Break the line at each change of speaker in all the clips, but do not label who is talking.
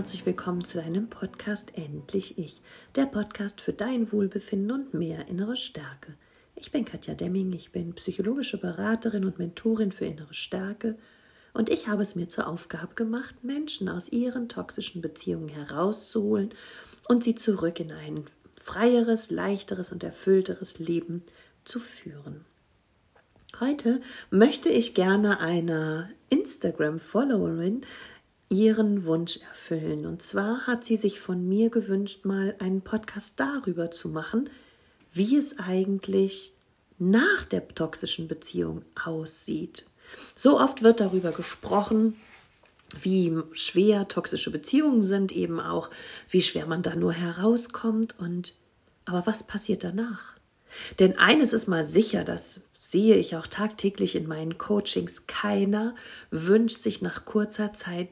herzlich willkommen zu deinem Podcast Endlich Ich, der Podcast für dein Wohlbefinden und mehr innere Stärke. Ich bin Katja Demming, ich bin psychologische Beraterin und Mentorin für innere Stärke und ich habe es mir zur Aufgabe gemacht, Menschen aus ihren toxischen Beziehungen herauszuholen und sie zurück in ein freieres, leichteres und erfüllteres Leben zu führen. Heute möchte ich gerne einer Instagram-Followerin ihren Wunsch erfüllen. Und zwar hat sie sich von mir gewünscht, mal einen Podcast darüber zu machen, wie es eigentlich nach der toxischen Beziehung aussieht. So oft wird darüber gesprochen, wie schwer toxische Beziehungen sind, eben auch, wie schwer man da nur herauskommt und aber was passiert danach? Denn eines ist mal sicher, das sehe ich auch tagtäglich in meinen Coachings, keiner wünscht sich nach kurzer Zeit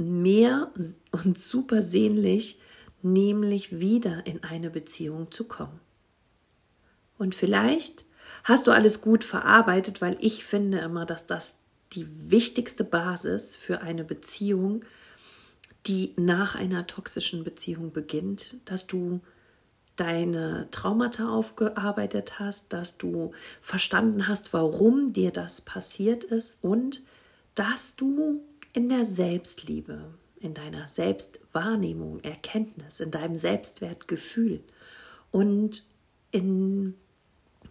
mehr und super sehnlich, nämlich wieder in eine Beziehung zu kommen. Und vielleicht hast du alles gut verarbeitet, weil ich finde immer, dass das die wichtigste Basis für eine Beziehung, die nach einer toxischen Beziehung beginnt, dass du deine Traumata aufgearbeitet hast, dass du verstanden hast, warum dir das passiert ist und dass du in der Selbstliebe, in deiner Selbstwahrnehmung, Erkenntnis, in deinem Selbstwertgefühl und in,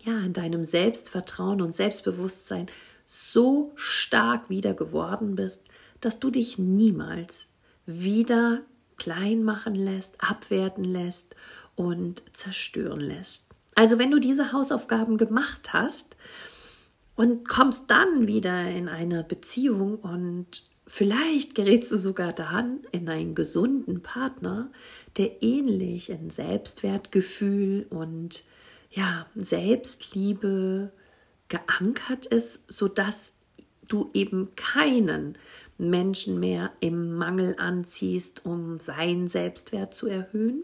ja, in deinem Selbstvertrauen und Selbstbewusstsein so stark wieder geworden bist, dass du dich niemals wieder klein machen lässt, abwerten lässt und zerstören lässt. Also wenn du diese Hausaufgaben gemacht hast und kommst dann wieder in eine Beziehung und Vielleicht gerätst du sogar dann in einen gesunden Partner, der ähnlich in Selbstwertgefühl und ja, Selbstliebe geankert ist, sodass du eben keinen Menschen mehr im Mangel anziehst, um seinen Selbstwert zu erhöhen.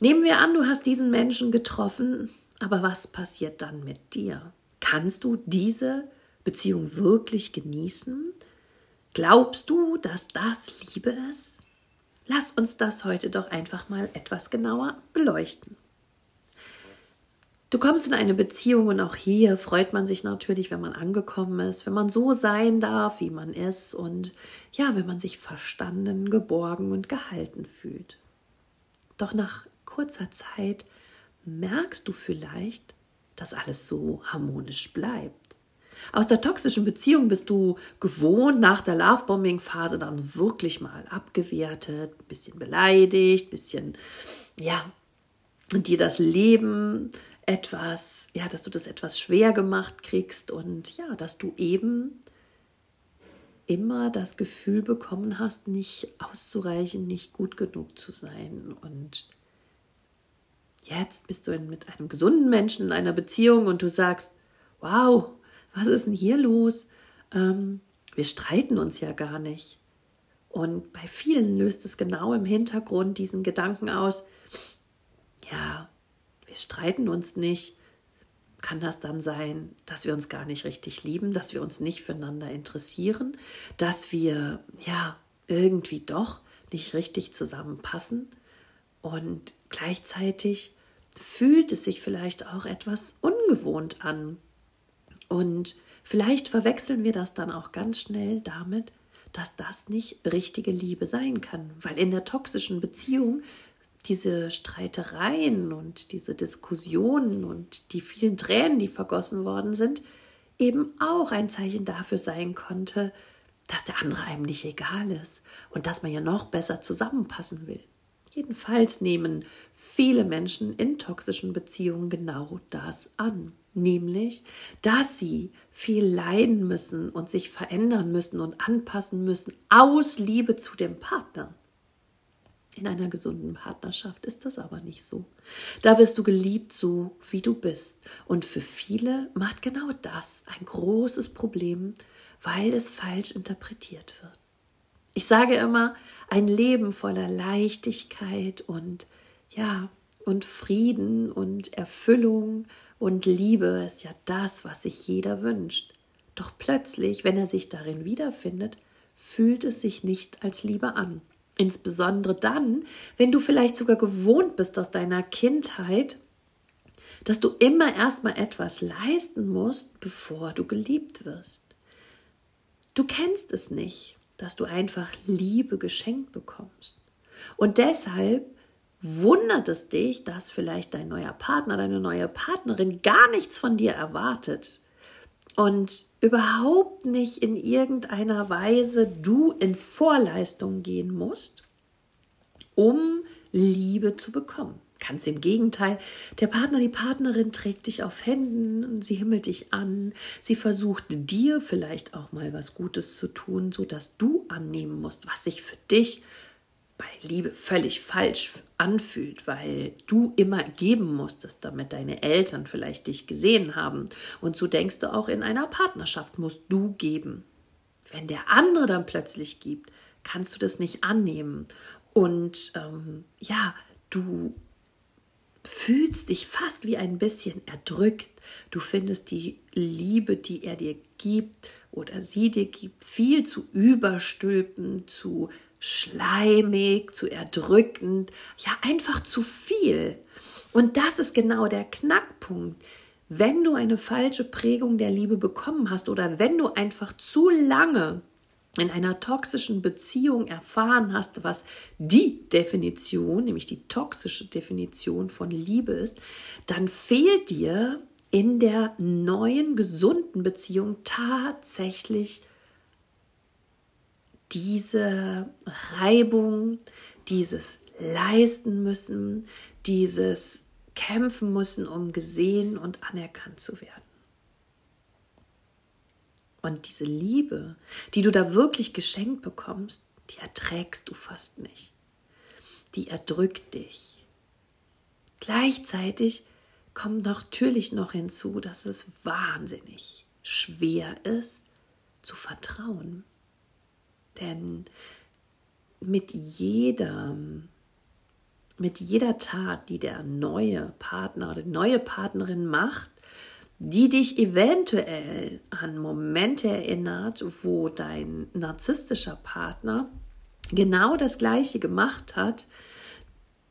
Nehmen wir an, du hast diesen Menschen getroffen, aber was passiert dann mit dir? Kannst du diese Beziehung wirklich genießen? Glaubst du, dass das Liebe ist? Lass uns das heute doch einfach mal etwas genauer beleuchten. Du kommst in eine Beziehung und auch hier freut man sich natürlich, wenn man angekommen ist, wenn man so sein darf, wie man ist und ja, wenn man sich verstanden, geborgen und gehalten fühlt. Doch nach kurzer Zeit merkst du vielleicht, dass alles so harmonisch bleibt. Aus der toxischen Beziehung bist du gewohnt, nach der Lovebombing-Phase dann wirklich mal abgewertet, ein bisschen beleidigt, ein bisschen, ja, dir das Leben etwas, ja, dass du das etwas schwer gemacht kriegst und ja, dass du eben immer das Gefühl bekommen hast, nicht auszureichen, nicht gut genug zu sein. Und jetzt bist du mit einem gesunden Menschen in einer Beziehung und du sagst, wow, was ist denn hier los? Ähm, wir streiten uns ja gar nicht. Und bei vielen löst es genau im Hintergrund diesen Gedanken aus, ja, wir streiten uns nicht. Kann das dann sein, dass wir uns gar nicht richtig lieben, dass wir uns nicht füreinander interessieren, dass wir ja irgendwie doch nicht richtig zusammenpassen? Und gleichzeitig fühlt es sich vielleicht auch etwas ungewohnt an, und vielleicht verwechseln wir das dann auch ganz schnell damit, dass das nicht richtige Liebe sein kann, weil in der toxischen Beziehung diese Streitereien und diese Diskussionen und die vielen Tränen, die vergossen worden sind, eben auch ein Zeichen dafür sein konnte, dass der andere einem nicht egal ist und dass man ja noch besser zusammenpassen will. Jedenfalls nehmen viele Menschen in toxischen Beziehungen genau das an nämlich, dass sie viel leiden müssen und sich verändern müssen und anpassen müssen aus Liebe zu dem Partner. In einer gesunden Partnerschaft ist das aber nicht so. Da wirst du geliebt, so wie du bist. Und für viele macht genau das ein großes Problem, weil es falsch interpretiert wird. Ich sage immer, ein Leben voller Leichtigkeit und ja, und Frieden und Erfüllung und Liebe ist ja das, was sich jeder wünscht. Doch plötzlich, wenn er sich darin wiederfindet, fühlt es sich nicht als Liebe an. Insbesondere dann, wenn du vielleicht sogar gewohnt bist aus deiner Kindheit, dass du immer erstmal etwas leisten musst, bevor du geliebt wirst. Du kennst es nicht, dass du einfach Liebe geschenkt bekommst. Und deshalb wundert es dich, dass vielleicht dein neuer Partner, deine neue Partnerin gar nichts von dir erwartet und überhaupt nicht in irgendeiner Weise du in Vorleistung gehen musst, um Liebe zu bekommen. Ganz im Gegenteil, der Partner, die Partnerin trägt dich auf Händen, sie himmelt dich an, sie versucht dir vielleicht auch mal was Gutes zu tun, sodass du annehmen musst, was sich für dich bei Liebe völlig falsch anfühlt, weil du immer geben musstest, damit deine Eltern vielleicht dich gesehen haben. Und so denkst du auch in einer Partnerschaft musst du geben. Wenn der andere dann plötzlich gibt, kannst du das nicht annehmen. Und ähm, ja, du fühlst dich fast wie ein bisschen erdrückt. Du findest die Liebe, die er dir gibt oder sie dir gibt, viel zu überstülpen, zu schleimig, zu erdrückend, ja einfach zu viel. Und das ist genau der Knackpunkt. Wenn du eine falsche Prägung der Liebe bekommen hast oder wenn du einfach zu lange in einer toxischen Beziehung erfahren hast, was die Definition, nämlich die toxische Definition von Liebe ist, dann fehlt dir in der neuen gesunden Beziehung tatsächlich diese Reibung, dieses Leisten müssen, dieses Kämpfen müssen, um gesehen und anerkannt zu werden. Und diese Liebe, die du da wirklich geschenkt bekommst, die erträgst du fast nicht. Die erdrückt dich. Gleichzeitig kommt natürlich noch hinzu, dass es wahnsinnig schwer ist zu vertrauen. Denn mit jeder, mit jeder Tat, die der neue Partner oder neue Partnerin macht, die dich eventuell an Momente erinnert, wo dein narzisstischer Partner genau das gleiche gemacht hat,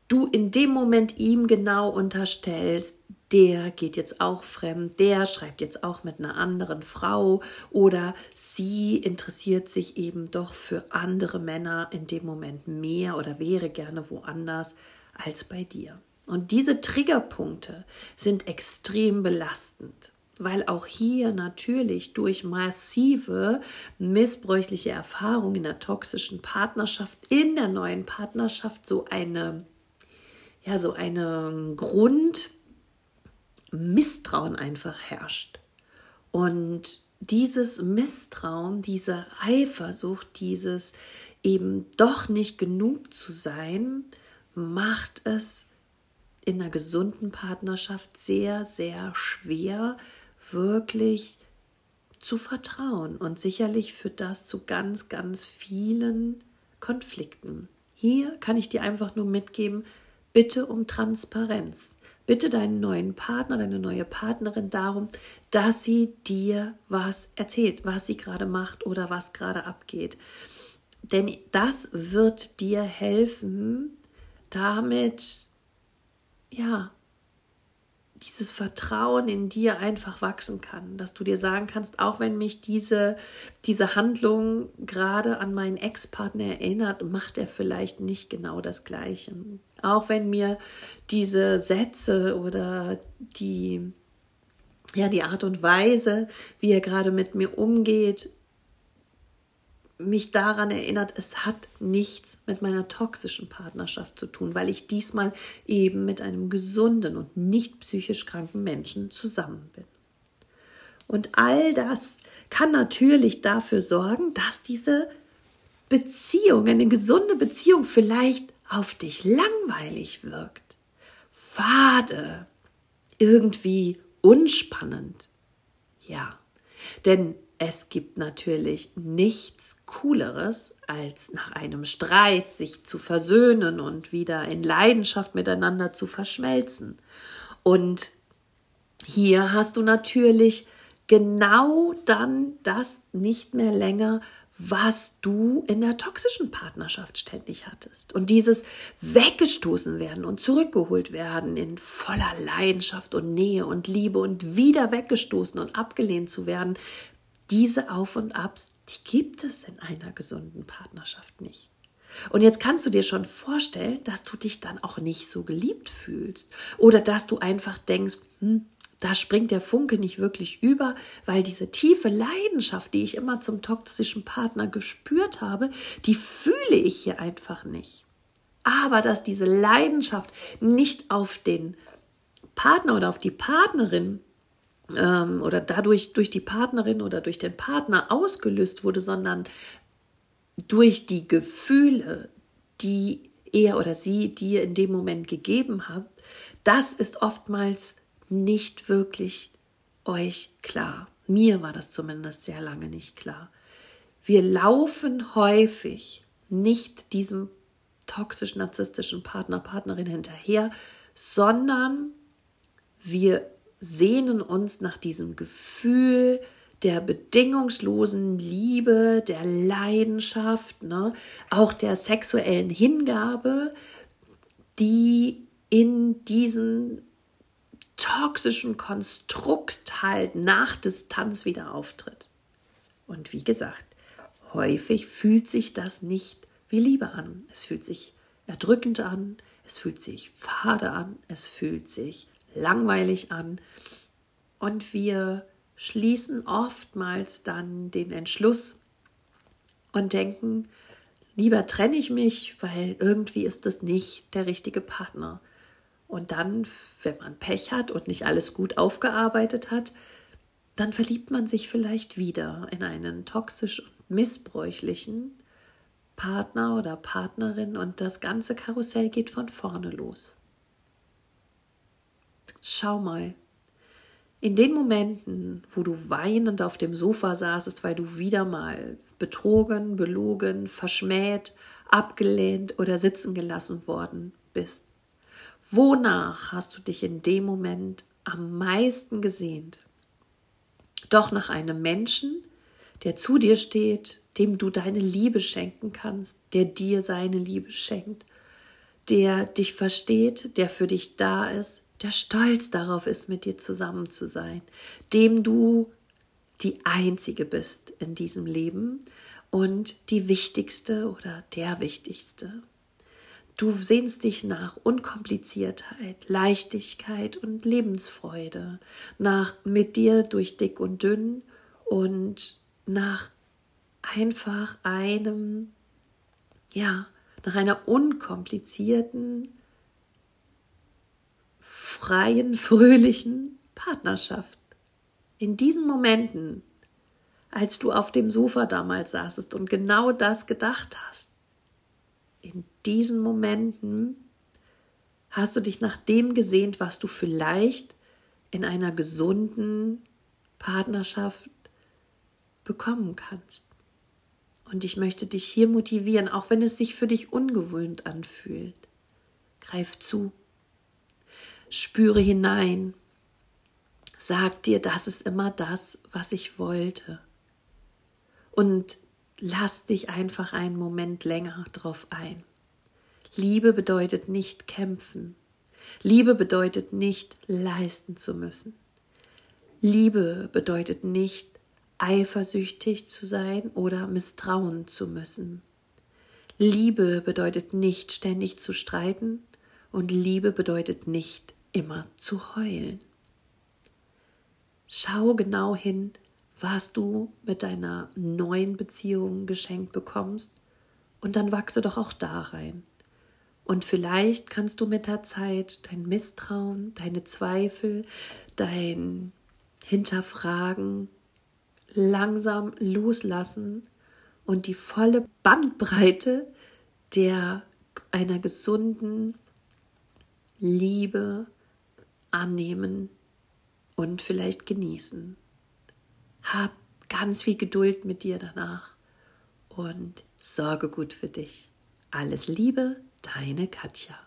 du in dem Moment ihm genau unterstellst, der geht jetzt auch fremd, der schreibt jetzt auch mit einer anderen Frau oder sie interessiert sich eben doch für andere Männer in dem Moment mehr oder wäre gerne woanders als bei dir. Und diese Triggerpunkte sind extrem belastend, weil auch hier natürlich durch massive missbräuchliche Erfahrungen in der toxischen Partnerschaft, in der neuen Partnerschaft so eine, ja, so eine Grundmisstrauen einfach herrscht. Und dieses Misstrauen, diese Eifersucht, dieses eben doch nicht genug zu sein, macht es in einer gesunden Partnerschaft sehr, sehr schwer, wirklich zu vertrauen. Und sicherlich führt das zu ganz, ganz vielen Konflikten. Hier kann ich dir einfach nur mitgeben, bitte um Transparenz. Bitte deinen neuen Partner, deine neue Partnerin darum, dass sie dir was erzählt, was sie gerade macht oder was gerade abgeht. Denn das wird dir helfen, damit ja, dieses Vertrauen in dir einfach wachsen kann, dass du dir sagen kannst, auch wenn mich diese, diese Handlung gerade an meinen Ex-Partner erinnert, macht er vielleicht nicht genau das Gleiche. Auch wenn mir diese Sätze oder die, ja, die Art und Weise, wie er gerade mit mir umgeht, mich daran erinnert, es hat nichts mit meiner toxischen Partnerschaft zu tun, weil ich diesmal eben mit einem gesunden und nicht psychisch kranken Menschen zusammen bin. Und all das kann natürlich dafür sorgen, dass diese Beziehung, eine gesunde Beziehung vielleicht auf dich langweilig wirkt, fade, irgendwie unspannend. Ja, denn es gibt natürlich nichts Cooleres, als nach einem Streit sich zu versöhnen und wieder in Leidenschaft miteinander zu verschmelzen. Und hier hast du natürlich genau dann das nicht mehr länger, was du in der toxischen Partnerschaft ständig hattest. Und dieses weggestoßen werden und zurückgeholt werden in voller Leidenschaft und Nähe und Liebe und wieder weggestoßen und abgelehnt zu werden, diese Auf und Abs, die gibt es in einer gesunden Partnerschaft nicht. Und jetzt kannst du dir schon vorstellen, dass du dich dann auch nicht so geliebt fühlst oder dass du einfach denkst, hm, da springt der Funke nicht wirklich über, weil diese tiefe Leidenschaft, die ich immer zum toxischen Partner gespürt habe, die fühle ich hier einfach nicht. Aber dass diese Leidenschaft nicht auf den Partner oder auf die Partnerin ähm, oder dadurch durch die Partnerin oder durch den Partner ausgelöst wurde, sondern durch die Gefühle, die er oder sie dir in dem Moment gegeben hat, das ist oftmals nicht wirklich euch klar. Mir war das zumindest sehr lange nicht klar. Wir laufen häufig nicht diesem toxisch-narzisstischen Partner, Partnerin hinterher, sondern wir sehnen uns nach diesem Gefühl der bedingungslosen Liebe, der Leidenschaft, ne, auch der sexuellen Hingabe, die in diesen toxischen Konstrukt halt nach Distanz wieder auftritt. Und wie gesagt, häufig fühlt sich das nicht wie Liebe an. Es fühlt sich erdrückend an, es fühlt sich fade an, es fühlt sich langweilig an. Und wir schließen oftmals dann den Entschluss und denken, lieber trenne ich mich, weil irgendwie ist das nicht der richtige Partner. Und dann, wenn man Pech hat und nicht alles gut aufgearbeitet hat, dann verliebt man sich vielleicht wieder in einen toxisch und missbräuchlichen Partner oder Partnerin und das ganze Karussell geht von vorne los. Schau mal, in den Momenten, wo du weinend auf dem Sofa saßest, weil du wieder mal betrogen, belogen, verschmäht, abgelehnt oder sitzen gelassen worden bist, Wonach hast du dich in dem Moment am meisten gesehnt? Doch nach einem Menschen, der zu dir steht, dem du deine Liebe schenken kannst, der dir seine Liebe schenkt, der dich versteht, der für dich da ist, der stolz darauf ist, mit dir zusammen zu sein, dem du die Einzige bist in diesem Leben und die Wichtigste oder der Wichtigste. Du sehnst dich nach Unkompliziertheit, Leichtigkeit und Lebensfreude, nach mit dir durch dick und dünn und nach einfach einem, ja, nach einer unkomplizierten, freien, fröhlichen Partnerschaft. In diesen Momenten, als du auf dem Sofa damals saßest und genau das gedacht hast, in diesen Momenten hast du dich nach dem gesehnt, was du vielleicht in einer gesunden Partnerschaft bekommen kannst. Und ich möchte dich hier motivieren, auch wenn es sich für dich ungewohnt anfühlt. Greif zu, spüre hinein, sag dir, das ist immer das, was ich wollte. Und lass dich einfach einen Moment länger drauf ein. Liebe bedeutet nicht kämpfen. Liebe bedeutet nicht leisten zu müssen. Liebe bedeutet nicht eifersüchtig zu sein oder misstrauen zu müssen. Liebe bedeutet nicht ständig zu streiten und Liebe bedeutet nicht immer zu heulen. Schau genau hin, was du mit deiner neuen Beziehung geschenkt bekommst, und dann wachse doch auch da rein. Und vielleicht kannst du mit der Zeit dein Misstrauen, deine Zweifel, dein Hinterfragen langsam loslassen und die volle Bandbreite der einer gesunden Liebe annehmen und vielleicht genießen. Hab ganz viel Geduld mit dir danach und sorge gut für dich. Alles Liebe, deine Katja.